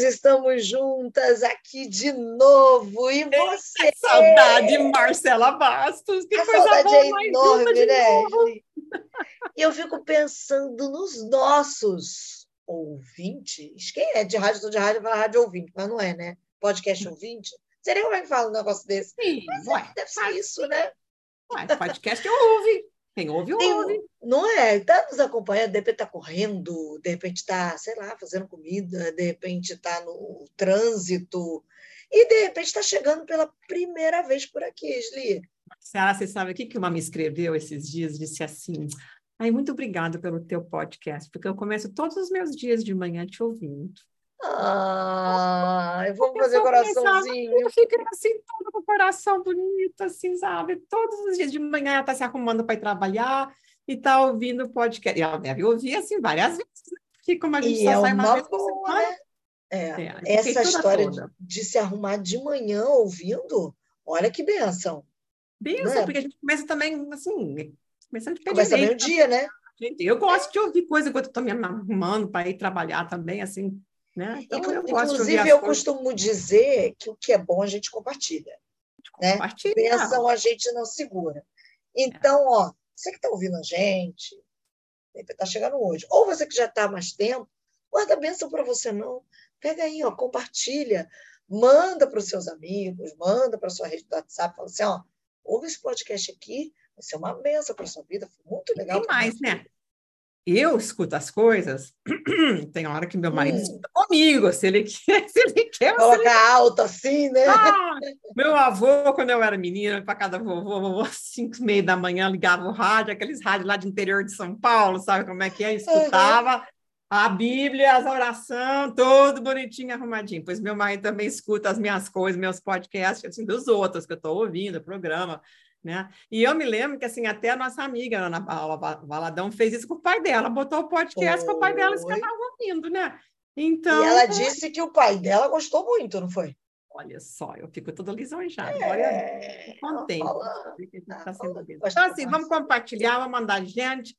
nós estamos juntas aqui de novo. E você? Que saudade, Marcela Bastos. Que a coisa saudade boa, é enorme, né? E eu fico pensando nos nossos ouvintes. Quem é de rádio? Estou de rádio, fala rádio ouvinte, mas não é, né? Podcast ouvinte. Seria como é que fala um negócio desse? Sim, Mas é, deve ser isso, né? ué, podcast eu ouve. Quem ouve, Tem- ouve. não é? Está nos acompanhando, de repente está correndo, de repente está, sei lá, fazendo comida, de repente está no trânsito, e de repente está chegando pela primeira vez por aqui, Sli. Marcela, você sabe o que que uma me escreveu esses dias? Disse assim, ai, muito obrigada pelo teu podcast, porque eu começo todos os meus dias de manhã te ouvindo. Ah, eu vou fazer coraçãozinho. Eu fico assim, todo com o coração bonito, assim, sabe? Todos os dias de manhã ela está se arrumando para ir trabalhar e está ouvindo o podcast. E ela deve ouvir, assim, várias vezes, né? Porque como a gente E só é sai uma uma vez por boa, semana, né? É, É, eu essa história de, de se arrumar de manhã ouvindo, olha que benção. Benção, Não é? porque a gente começa também, assim, começando de pé Começa bem o direito. dia, né? Gente, eu gosto de ouvir coisa enquanto estou me arrumando para ir trabalhar também, assim, né? Então, eu Inclusive, eu coisas, costumo dizer que o que é bom a gente compartilha. né? compartilhar. Bênção a gente não segura. Então, ó, você que está ouvindo a gente, está chegando hoje, ou você que já está há mais tempo, guarda a bênção para você não. Pega aí, ó, compartilha, manda para os seus amigos, manda para a sua rede do WhatsApp, fala assim, ó, ouve esse podcast aqui, vai ser uma bênção para sua vida, foi muito legal. Pra mais, né? vida. Eu escuto as coisas, tem hora que meu marido Hum. escuta comigo, se ele quer, se ele quer, se ele Coloca alto assim, né? Ah, meu avô, quando eu era menina, para cada vovô, vovô, cinco e meia da manhã, ligava o rádio, aqueles rádios lá de interior de São Paulo, sabe como é que é? Escutava a Bíblia, as orações, todo bonitinho, arrumadinho. Pois meu marido também escuta as minhas coisas, meus podcasts, assim, dos outros que eu estou ouvindo, o programa, né? E eu me lembro que, assim, até a nossa amiga, Ana Paula Valadão, fez isso com o pai dela, botou o podcast com o pai dela, Foi. ficava ouvindo, né? Então, E ela disse que o pai dela gostou muito, não foi? olha só, eu fico toda lisonjada. Olha, É, contente. fala- de que a gente Ah, tá gosto Então, assim, vamos compartilhar, vamos mandar gente,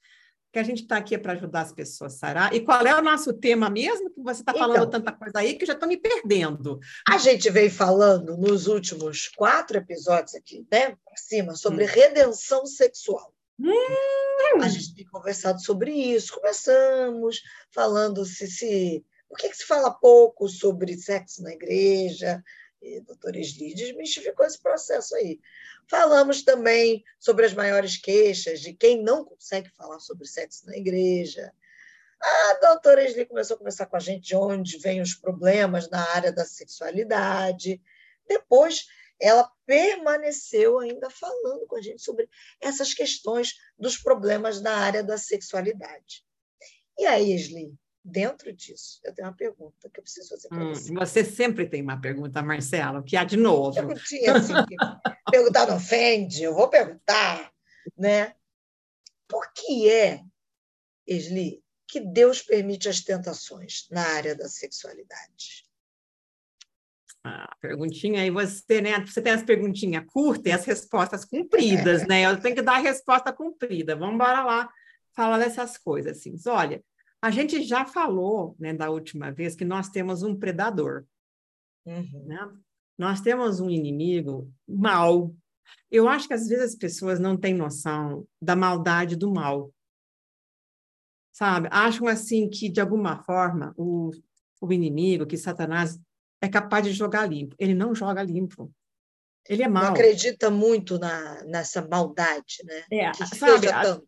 que a gente está aqui para ajudar as pessoas a sarar. E qual é o nosso tema mesmo? Que você está falando Então. tanta coisa aí que eu já estou me perdendo. A gente veio falando nos últimos quatro episódios aqui, né, para cima, sobre Hum. redenção sexual. Hum. A gente tem conversado sobre isso. Começamos falando se, se por que, que se fala pouco sobre sexo na igreja. E a doutora Esli desmistificou esse processo aí. Falamos também sobre as maiores queixas de quem não consegue falar sobre sexo na igreja. A doutora Esli começou a conversar com a gente de onde vêm os problemas na área da sexualidade. Depois, ela permaneceu ainda falando com a gente sobre essas questões dos problemas na área da sexualidade. E aí, Esli, dentro disso, eu tenho uma pergunta que eu preciso fazer para Hum, você. você sempre tem uma pergunta, Marcelo, o que há de novo? Perguntinha assim, perguntar não ofende, eu vou perguntar, né? Por que é, Esli, que Deus permite as tentações na área da sexualidade? Ah, perguntinha aí, você, né? Você tem as perguntinhas curtas e as respostas compridas, né? Eu tenho que dar a resposta comprida. Vamos embora lá falar dessas coisas, assim. Olha, a gente já falou, né, da última vez, que nós temos um predador, Uhum. né? Nós temos um inimigo mal. Eu acho que às vezes as pessoas não têm noção da maldade do mal. Sabe? Acham assim que, de alguma forma, o, o inimigo, que Satanás é capaz de jogar limpo. Ele não joga limpo. Ele é Não mau. acredita muito na, nessa maldade, né? É, Que sabe, tanto.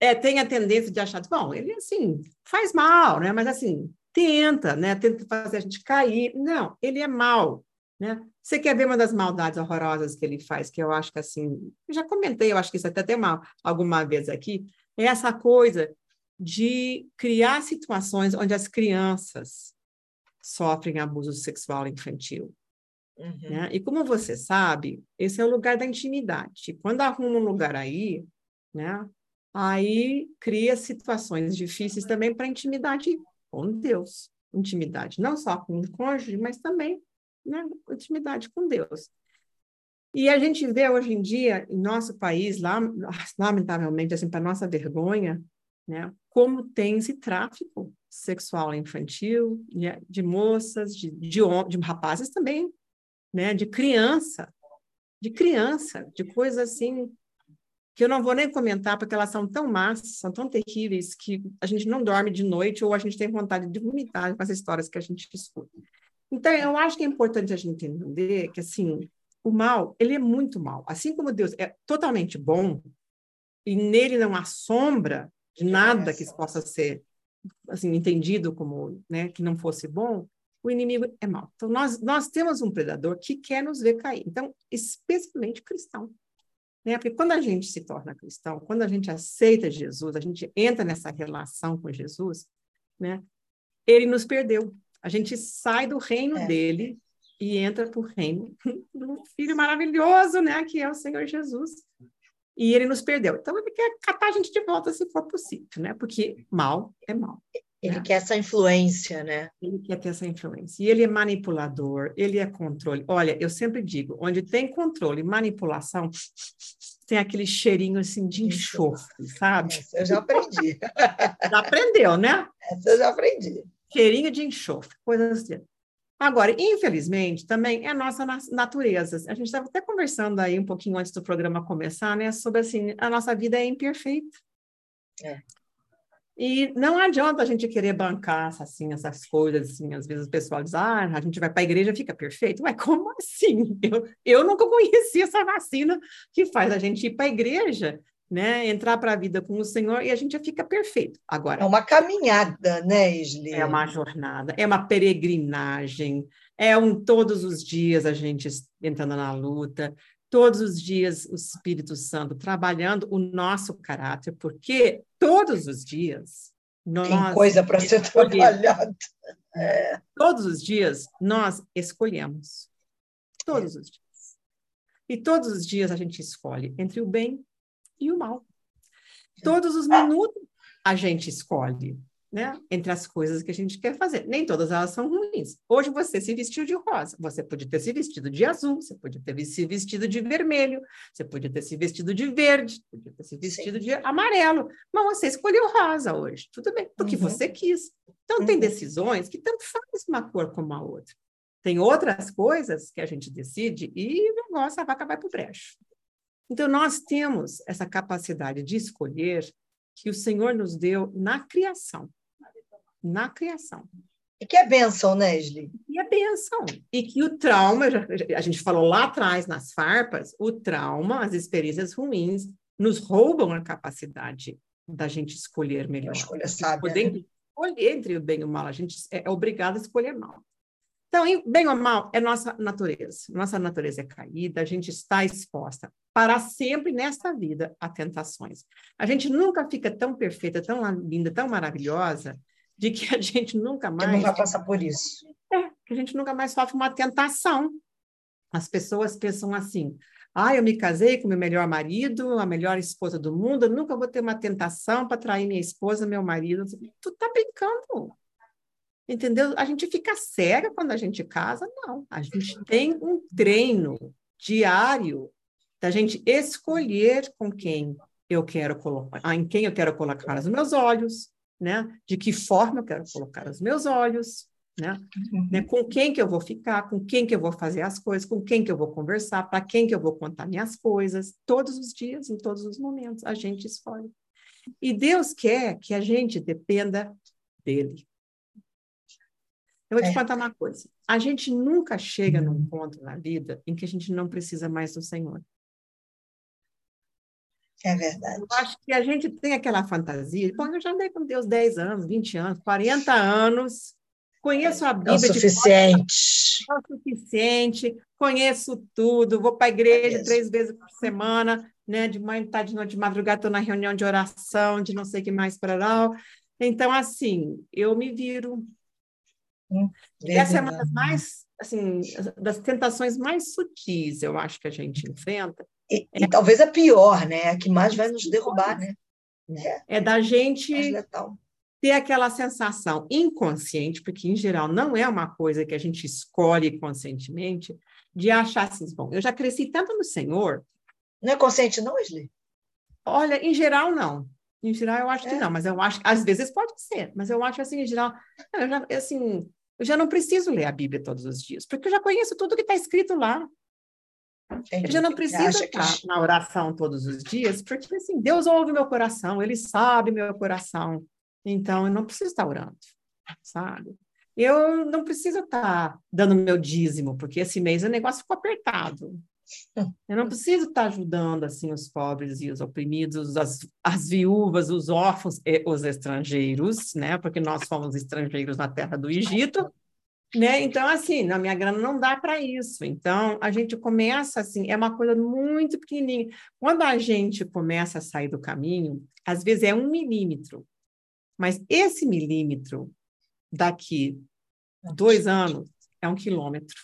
É, tem a tendência de achar, bom, ele assim, faz mal, né? Mas assim, tenta, né? Tenta fazer a gente cair. Não, ele é mal, né? Você quer ver uma das maldades horrorosas que ele faz, que eu acho que assim, eu já comentei, eu acho que isso até tem uma, alguma vez aqui, é essa coisa de criar situações onde as crianças sofrem abuso sexual infantil. Uhum. né? E como você sabe, esse é o lugar da intimidade. Quando arruma um lugar aí, né? Aí cria situações difíceis também para intimidade com Deus, intimidade não só com o cônjuge, mas também né, intimidade com Deus. E a gente vê hoje em dia, em nosso país, lá, lamentavelmente, assim, para nossa vergonha, né, como tem esse tráfico sexual infantil, de, de moças, de, de, de rapazes também, né? De criança, de criança, de coisas assim que eu não vou nem comentar porque elas são tão massas, são tão terríveis que a gente não dorme de noite ou a gente tem vontade de vomitar com as histórias que a gente escuta. Então, eu acho que é importante a gente entender que, assim, o mal, ele é muito mal. Assim como Deus é totalmente bom, e nele não há sombra de nada que possa ser, assim, entendido como, né, que não fosse bom, o inimigo é mal. Então, nós, nós temos um predador que quer nos ver cair. Então, especialmente cristão. Né? Porque quando a gente se torna cristão, quando a gente aceita Jesus, a gente entra nessa relação com Jesus, né? ele nos perdeu. A gente sai do reino é. dele e entra para o reino do Filho maravilhoso, né? que é o Senhor Jesus. E ele nos perdeu. Então, ele quer catar a gente de volta se for possível, né? porque mal é mal. Ele né? quer essa influência, né? Ele quer ter essa influência. E ele é manipulador, ele é controle. Olha, eu sempre digo, onde tem controle e manipulação, tem aquele cheirinho assim de enxofre, sabe? Essa eu já aprendi. já aprendeu, né? Essa eu já aprendi. Cheirinho de enxofre, coisas assim. Agora, infelizmente, também é a nossa natureza. A gente estava até conversando aí um pouquinho antes do programa começar, né? Sobre assim, a nossa vida é imperfeita. É. E não adianta a gente querer bancar assim, essas coisas, assim, às vezes o pessoal diz, ah, a gente vai para a igreja fica perfeito. Ué, como assim? Eu, eu nunca conheci essa vacina que faz a gente ir para a igreja, né, entrar para a vida com o Senhor e a gente já fica perfeito. Agora, é uma caminhada, né, Isli? É uma jornada, é uma peregrinagem, é um todos os dias a gente entrando na luta, todos os dias o Espírito Santo trabalhando o nosso caráter, porque todos os dias nós tem coisa para ser trabalhada. É. Todos os dias nós escolhemos. Todos é. os dias. E todos os dias a gente escolhe entre o bem e o mal. Todos os minutos a gente escolhe né? Entre as coisas que a gente quer fazer. Nem todas elas são ruins. Hoje você se vestiu de rosa, você podia ter se vestido de azul, você podia ter se vestido de vermelho, você podia ter se vestido de verde, podia ter se vestido Sim. de amarelo, mas você escolheu rosa hoje. Tudo bem, porque uhum. você quis. Então, uhum. tem decisões que tanto faz uma cor como a outra. Tem outras coisas que a gente decide e o negócio, a vaca vai para o brecho. Então, nós temos essa capacidade de escolher que o Senhor nos deu na criação. Na criação. E que é bênção, né, Esli? E é bênção. E que o trauma, a gente falou lá atrás nas farpas, o trauma, as experiências ruins, nos roubam a capacidade da gente escolher melhor. Uma escolha sábia. Poder né? escolher entre o bem e o mal. A gente é, é obrigado a escolher mal. Então, bem ou mal, é nossa natureza. Nossa natureza é caída, a gente está exposta para sempre nesta vida a tentações. A gente nunca fica tão perfeita, tão linda, tão maravilhosa, de que a gente nunca mais. Que não vai passar por isso. É, que a gente nunca mais sofre uma tentação. As pessoas pensam assim: ah, eu me casei com meu melhor marido, a melhor esposa do mundo, eu nunca vou ter uma tentação para trair minha esposa, meu marido. Tu tá brincando. Entendeu? A gente fica cega quando a gente casa? Não. A gente tem um treino diário da gente escolher com quem eu quero colocar, em quem eu quero colocar os meus olhos, né? De que forma eu quero colocar os meus olhos, né? Uhum. né? Com quem que eu vou ficar, com quem que eu vou fazer as coisas, com quem que eu vou conversar, para quem que eu vou contar minhas coisas, todos os dias, em todos os momentos, a gente escolhe. E Deus quer que a gente dependa dele. Eu vou te é. contar uma coisa. A gente nunca chega num uhum. ponto na vida em que a gente não precisa mais do Senhor. É verdade. Eu acho que a gente tem aquela fantasia. Bom, eu já andei com Deus 10 anos, 20 anos, 40 anos. Conheço a Bíblia. É o suficiente. É o suficiente. Conheço tudo. Vou para a igreja é três vezes por semana, né? De manhã, tarde, de noite, de madrugada, estou na reunião de oração, de não sei o que mais para lá. Então, assim, eu me viro Essa é uma das mais, assim, das tentações mais sutis, eu acho que a gente enfrenta. E, é, e talvez a pior, né? A que mais vai nos derrubar, né? É, é da gente ter aquela sensação inconsciente, porque em geral não é uma coisa que a gente escolhe conscientemente, de achar assim, bom, eu já cresci tanto no Senhor. Não é consciente, não, Wesley? Olha, em geral, não. Em geral, eu acho é. que não, mas eu acho, às vezes pode ser, mas eu acho assim, em geral, eu já, assim, eu já não preciso ler a Bíblia todos os dias, porque eu já conheço tudo que está escrito lá. Entendi. Eu já não preciso estar que... na oração todos os dias, porque assim, Deus ouve meu coração, Ele sabe meu coração. Então, eu não preciso estar orando, sabe? Eu não preciso estar dando meu dízimo, porque esse mês o negócio ficou apertado. Eu não preciso estar ajudando assim os pobres e os oprimidos, as, as viúvas, os órfãos e os estrangeiros, né? Porque nós fomos estrangeiros na terra do Egito, né? Então assim, na minha grana não dá para isso. Então a gente começa assim, é uma coisa muito pequenininha. Quando a gente começa a sair do caminho, às vezes é um milímetro, mas esse milímetro daqui dois anos é um quilômetro.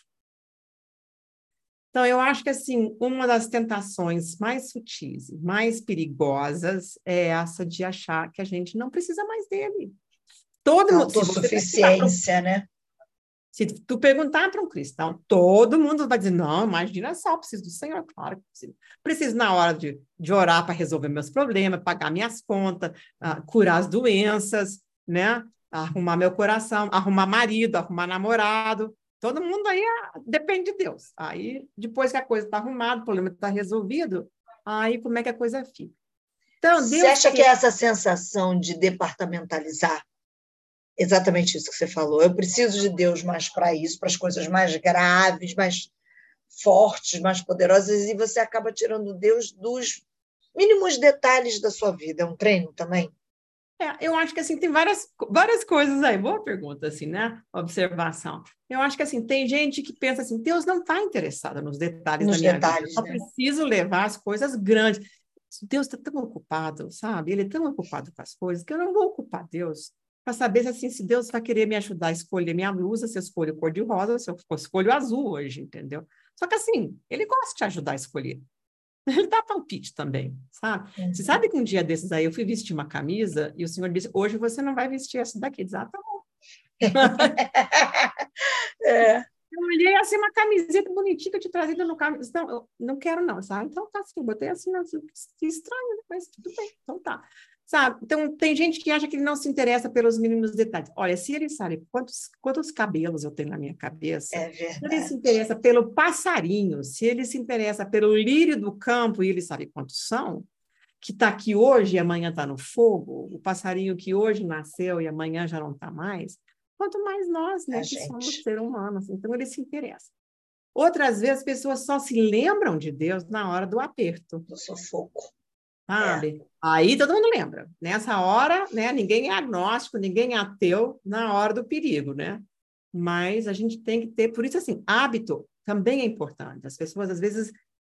Então, eu acho que, assim, uma das tentações mais sutis, mais perigosas, é essa de achar que a gente não precisa mais dele. Todo mundo. Autossuficiência, um, né? Se tu perguntar para um cristão, todo mundo vai dizer: não, imagina só, preciso do Senhor, claro que preciso. Preciso, na hora de, de orar para resolver meus problemas, pagar minhas contas, uh, curar as doenças, né? Arrumar meu coração, arrumar marido, arrumar namorado. Todo mundo aí ah, depende de Deus. Aí, depois que a coisa está arrumada, o problema está resolvido, aí como é que a coisa fica? Então, Deus você acha que... que essa sensação de departamentalizar, exatamente isso que você falou, eu preciso de Deus mais para isso, para as coisas mais graves, mais fortes, mais poderosas, e você acaba tirando Deus dos mínimos detalhes da sua vida. É um treino também? É, eu acho que assim tem várias, várias coisas aí. Boa pergunta, assim, né? Observação. Eu acho que assim tem gente que pensa assim, Deus não está interessado nos detalhes nos da minha detalhes, vida. Eu só né? preciso levar as coisas grandes. Deus está tão ocupado, sabe? Ele é tão ocupado com as coisas que eu não vou ocupar Deus para saber assim, se Deus vai querer me ajudar a escolher minha blusa, se eu escolho cor de rosa, se eu escolho azul hoje, entendeu? Só que assim, ele gosta de te ajudar a escolher. Ele dá palpite também, sabe? Uhum. Você sabe que um dia desses aí eu fui vestir uma camisa e o senhor disse: hoje você não vai vestir essa daqui. Diz, ah, tá bom. é. Eu olhei assim, uma camiseta bonitinha que eu te trazida no carro. Não, eu não quero, não, sabe? Então tá assim, botei assim, assim estranho, mas tudo bem, então tá. Sabe? Então, tem gente que acha que ele não se interessa pelos mínimos detalhes. Olha, se ele sabe quantos, quantos cabelos eu tenho na minha cabeça, é se ele se interessa pelo passarinho, se ele se interessa pelo lírio do campo e ele sabe quantos são, que está aqui hoje e amanhã está no fogo, o passarinho que hoje nasceu e amanhã já não está mais, quanto mais nós, né, a que gente. somos ser humanos. Então, ele se interessa. Outras vezes, as pessoas só se lembram de Deus na hora do aperto. Do sufoco sabe? É. Aí todo mundo lembra. Nessa hora, né, ninguém é agnóstico, ninguém é ateu na hora do perigo, né? Mas a gente tem que ter, por isso assim, hábito também é importante. As pessoas às vezes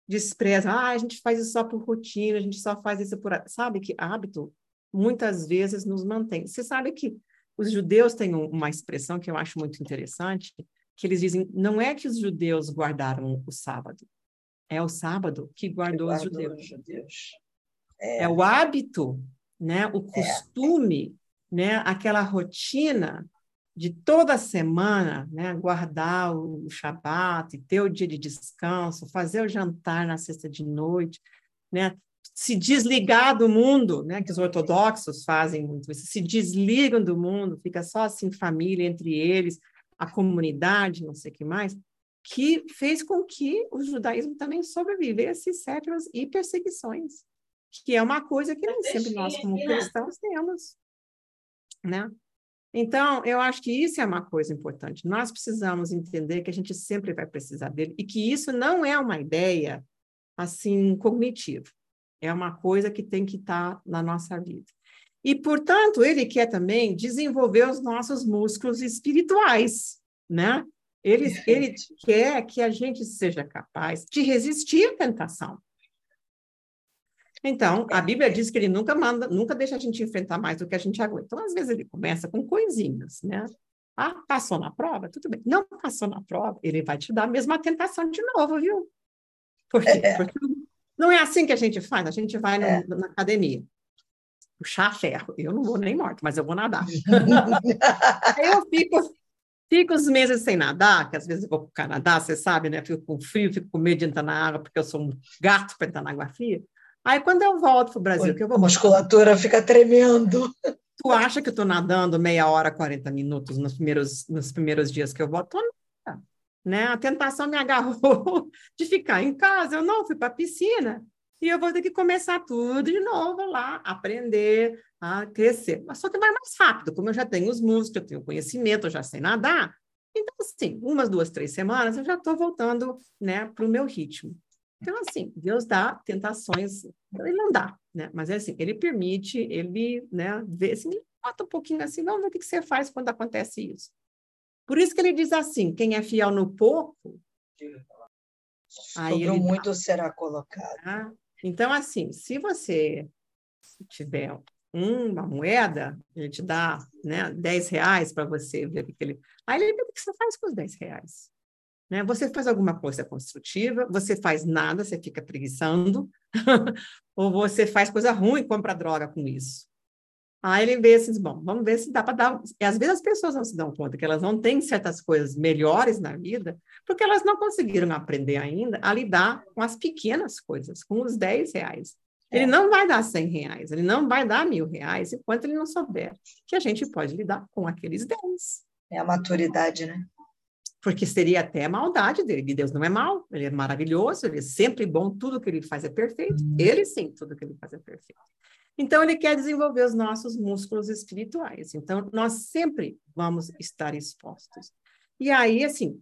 desprezam, ah, a gente faz isso só por rotina, a gente só faz isso por, sabe que hábito muitas vezes nos mantém. Você sabe que os judeus têm uma expressão que eu acho muito interessante, que eles dizem, não é que os judeus guardaram o sábado, é o sábado que guardou, guardou os judeus. Os judeus. É. é o hábito, né? o costume, é. né? aquela rotina de toda semana, né, guardar o Shabat, ter o dia de descanso, fazer o jantar na sexta de noite, né, se desligar do mundo, né, que os ortodoxos fazem muito isso, se desligam do mundo, fica só assim família entre eles, a comunidade, não sei o que mais, que fez com que o judaísmo também sobrevivesse séculos e perseguições que é uma coisa que nem sempre nós, como cristãos, temos. Né? Então, eu acho que isso é uma coisa importante. Nós precisamos entender que a gente sempre vai precisar dele e que isso não é uma ideia assim cognitiva. É uma coisa que tem que estar na nossa vida. E, portanto, ele quer também desenvolver os nossos músculos espirituais, né? Ele, ele quer que a gente seja capaz de resistir à tentação. Então, a Bíblia diz que ele nunca manda, nunca deixa a gente enfrentar mais do que a gente aguenta. Então, às vezes, ele começa com coisinhas, né? Ah, passou na prova? Tudo bem. Não passou na prova, ele vai te dar a mesma tentação de novo, viu? Por quê? É. Porque não é assim que a gente faz. A gente vai é. na, academia puxar ferro. Eu não vou nem morto, mas eu vou nadar. Eu fico, fico os meses sem nadar, que às vezes eu vou para o Canadá, você sabe, né? Fico com frio, fico com medo de entrar na água, porque eu sou um gato para entrar na água fria. Aí, quando eu volto para o Brasil, que eu vou. A musculatura fica tremendo. Tu acha que eu estou nadando meia hora, 40 minutos nos primeiros, nos primeiros dias que eu volto? Né? A tentação me agarrou de ficar em casa. Eu não fui para a piscina. E eu vou ter que começar tudo de novo lá, aprender a crescer. Mas só que vai mais rápido, como eu já tenho os músculos, eu tenho conhecimento, eu já sei nadar. Então, assim, umas duas, três semanas eu já estou voltando né, para o meu ritmo. Então, assim, Deus dá tentações, ele não dá, né? Mas é assim, ele permite, ele, né, vê assim, bota um pouquinho assim, vamos ver o que você faz quando acontece isso. Por isso que ele diz assim, quem é fiel no pouco, aí ele muito dá. será colocado. Tá? Então, assim, se você tiver uma moeda, ele te dá né, 10 reais para você ver o que ele. Aí ele vê o que você faz com os 10 reais. Né? Você faz alguma coisa construtiva, você faz nada, você fica preguiçando, ou você faz coisa ruim compra droga com isso. Aí ele vê assim, bom, vamos ver se dá para dar. E às vezes as pessoas não se dão conta que elas não têm certas coisas melhores na vida, porque elas não conseguiram aprender ainda a lidar com as pequenas coisas, com os 10 reais. Ele é. não vai dar 100 reais, ele não vai dar mil reais, enquanto ele não souber que a gente pode lidar com aqueles 10. É a maturidade, né? Porque seria até maldade dele. Deus não é mal, ele é maravilhoso, ele é sempre bom, tudo que ele faz é perfeito. Uhum. Ele sim, tudo que ele faz é perfeito. Então, ele quer desenvolver os nossos músculos espirituais. Então, nós sempre vamos estar expostos. E aí, assim,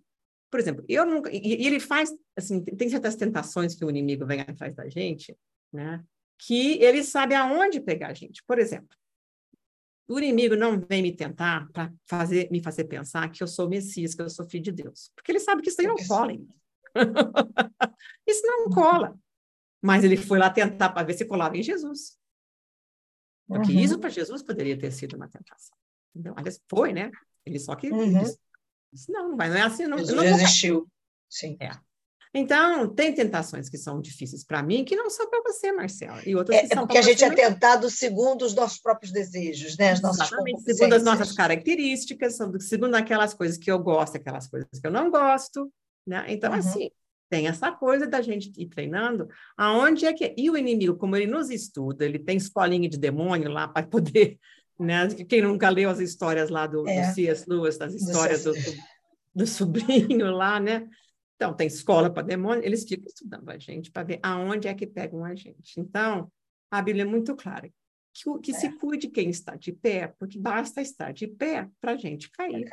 por exemplo, eu nunca. E, ele faz, assim, tem certas tentações que o inimigo vem atrás da gente, né? Que ele sabe aonde pegar a gente. Por exemplo, o inimigo não vem me tentar para fazer, me fazer pensar que eu sou Messias, que eu sou filho de Deus. Porque ele sabe que isso aí não cola isso não cola. Mas ele foi lá tentar para ver se colava em Jesus. Porque uhum. isso para Jesus poderia ter sido uma tentação. Então, aliás, foi, né? Ele só que uhum. disse, não, não vai, não é assim. Não, Jesus não existiu. Sim. É. Então, tem tentações que são difíceis para mim, que não são para você, Marcela. E outras é, que são porque a gente é tentado segundo os nossos próprios desejos, né? As nossas segundo as nossas características, segundo aquelas coisas que eu gosto, aquelas coisas que eu não gosto, né? Então, uhum. assim, tem essa coisa da gente ir treinando aonde é que... E o inimigo, como ele nos estuda, ele tem escolinha de demônio lá para poder... Né? Quem nunca leu as histórias lá do, é. do C.S. Lewis, das histórias do, do, do sobrinho lá, né? Então, tem escola para demônio, eles ficam estudando a gente para ver aonde é que pegam a gente. Então, a Bíblia é muito clara. Que, que é. se cuide quem está de pé, porque basta estar de pé para a gente cair.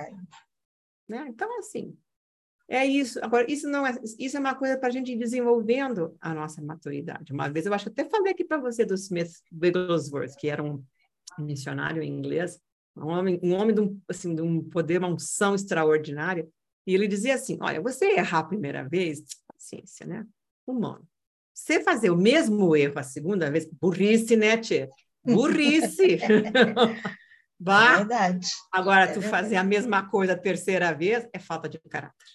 Né? Então, assim, é isso. Agora, isso não é, isso é uma coisa para a gente ir desenvolvendo a nossa maturidade. Uma vez eu acho que até falei aqui para você do Smith Wigglesworth, que era um missionário em inglês, um homem, um homem de um, assim, de um poder, uma unção extraordinária. E ele dizia assim: olha, você errar a primeira vez, paciência, né? Humano. Você fazer o mesmo erro a segunda vez, burrice, né, Tia? Burrice! bah. É verdade. Agora, é tu verdade. fazer a mesma coisa a terceira vez é falta de caráter.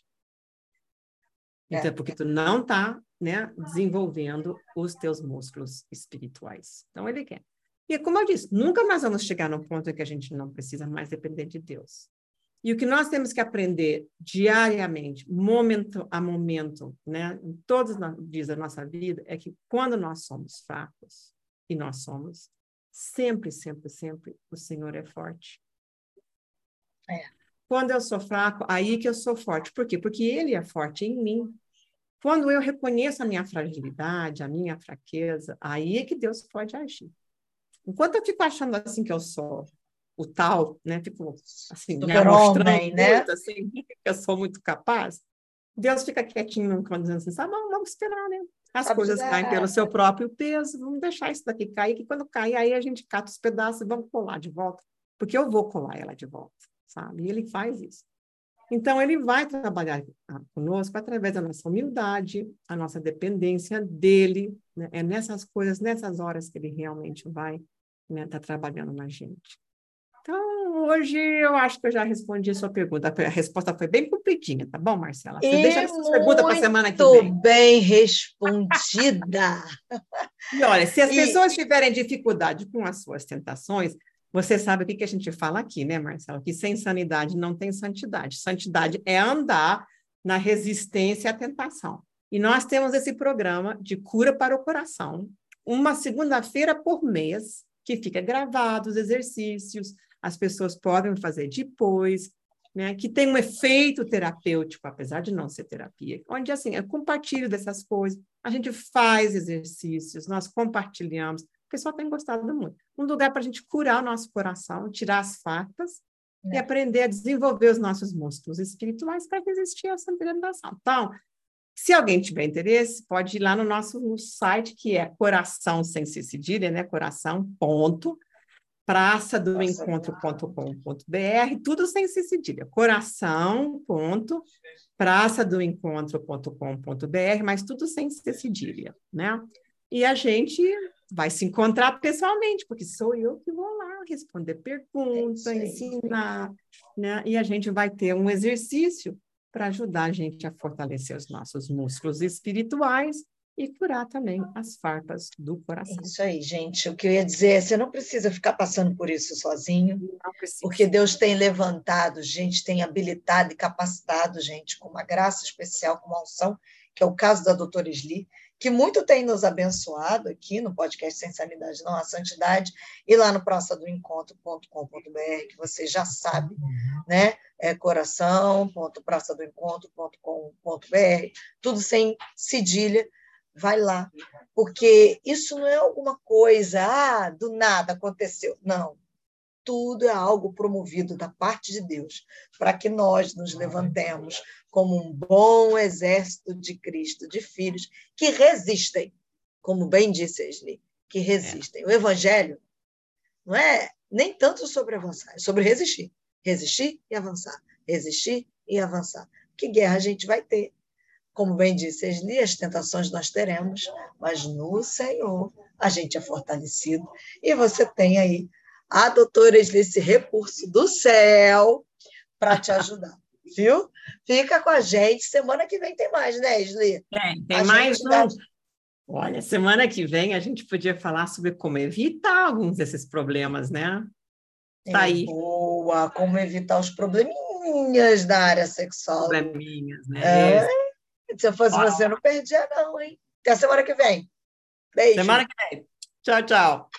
Então, é porque tu não está né, desenvolvendo os teus músculos espirituais. Então, ele quer. E como eu disse, nunca mais vamos chegar no ponto em que a gente não precisa mais depender de Deus. E o que nós temos que aprender diariamente, momento a momento, né, em todos os dias da nossa vida, é que quando nós somos fracos, e nós somos, sempre, sempre, sempre, o Senhor é forte. É. Quando eu sou fraco, aí que eu sou forte. Por quê? Porque Ele é forte em mim. Quando eu reconheço a minha fragilidade, a minha fraqueza, aí é que Deus pode agir. Enquanto eu fico achando assim que eu sou o tal, né? Tipo, assim, me mostrando homem, né? muito, assim, que eu sou muito capaz. Deus fica quietinho dizendo assim, sabe, vamos, vamos esperar, né? As coisas caem pelo seu próprio peso, vamos deixar isso daqui cair, que quando cair, aí a gente cata os pedaços e vamos colar de volta, porque eu vou colar ela de volta, sabe? E ele faz isso. Então, ele vai trabalhar conosco através da nossa humildade, a nossa dependência dele, né? é nessas coisas, nessas horas que ele realmente vai estar né, tá trabalhando na gente. Então, hoje eu acho que eu já respondi a sua pergunta. A resposta foi bem completinha, tá bom, Marcela? Você e deixa essa pergunta para a semana que vem. Muito bem respondida. e olha, se as e... pessoas tiverem dificuldade com as suas tentações, você sabe o que, que a gente fala aqui, né, Marcela? Que sem sanidade não tem santidade. Santidade é andar na resistência à tentação. E nós temos esse programa de cura para o coração, uma segunda-feira por mês, que fica gravado os exercícios, as pessoas podem fazer depois, né, que tem um efeito terapêutico, apesar de não ser terapia, onde assim, eu compartilho dessas coisas, a gente faz exercícios, nós compartilhamos, o pessoal tem gostado muito. Um lugar para a gente curar o nosso coração, tirar as farpas é. e aprender a desenvolver os nossos músculos espirituais para resistir a essa alimentação. Então, se alguém tiver interesse, pode ir lá no nosso no site, que é coração sem se cedilha, né? Coração, ponto, praça do encontro.com.br, tudo sem se cedilha. Coração, ponto, praça do encontro.com.br, mas tudo sem se cedilha, né? E a gente vai se encontrar pessoalmente, porque sou eu que vou lá responder perguntas, é ensinar, né? E a gente vai ter um exercício para ajudar a gente a fortalecer os nossos músculos espirituais e curar também as farpas do coração. Isso aí, gente. O que eu ia dizer é: você não precisa ficar passando por isso sozinho, porque Deus tem levantado, gente, tem habilitado e capacitado, gente, com uma graça especial, com uma unção, que é o caso da doutora Sli, que muito tem nos abençoado aqui no podcast Sem Sanidade Não Há Santidade, e lá no praçadoencontro.com.br, que você já sabe, né? É coração.praçadoencontro.com.br, tudo sem cedilha, vai lá, porque isso não é alguma coisa, ah, do nada aconteceu. Não. Tudo é algo promovido da parte de Deus, para que nós nos levantemos como um bom exército de Cristo, de filhos que resistem, como bem disse Esli, que resistem. O Evangelho não é nem tanto sobre avançar, é sobre resistir. Resistir e avançar. Resistir e avançar. Que guerra a gente vai ter? Como bem disse Esli, as tentações nós teremos, mas no Senhor a gente é fortalecido. E você tem aí a doutora Esli, esse recurso do céu para te ajudar. Viu? Fica com a gente. Semana que vem tem mais, né, Esli? Tem, tem a mais um. Dá... Olha, semana que vem a gente podia falar sobre como evitar alguns desses problemas, né? Tá aí. Boa, como evitar os probleminhas da área sexual. Probleminhas, né? É. Se eu fosse você, eu não perdia, não, hein? Até semana que vem. Beijo. Semana que vem. Tchau, tchau.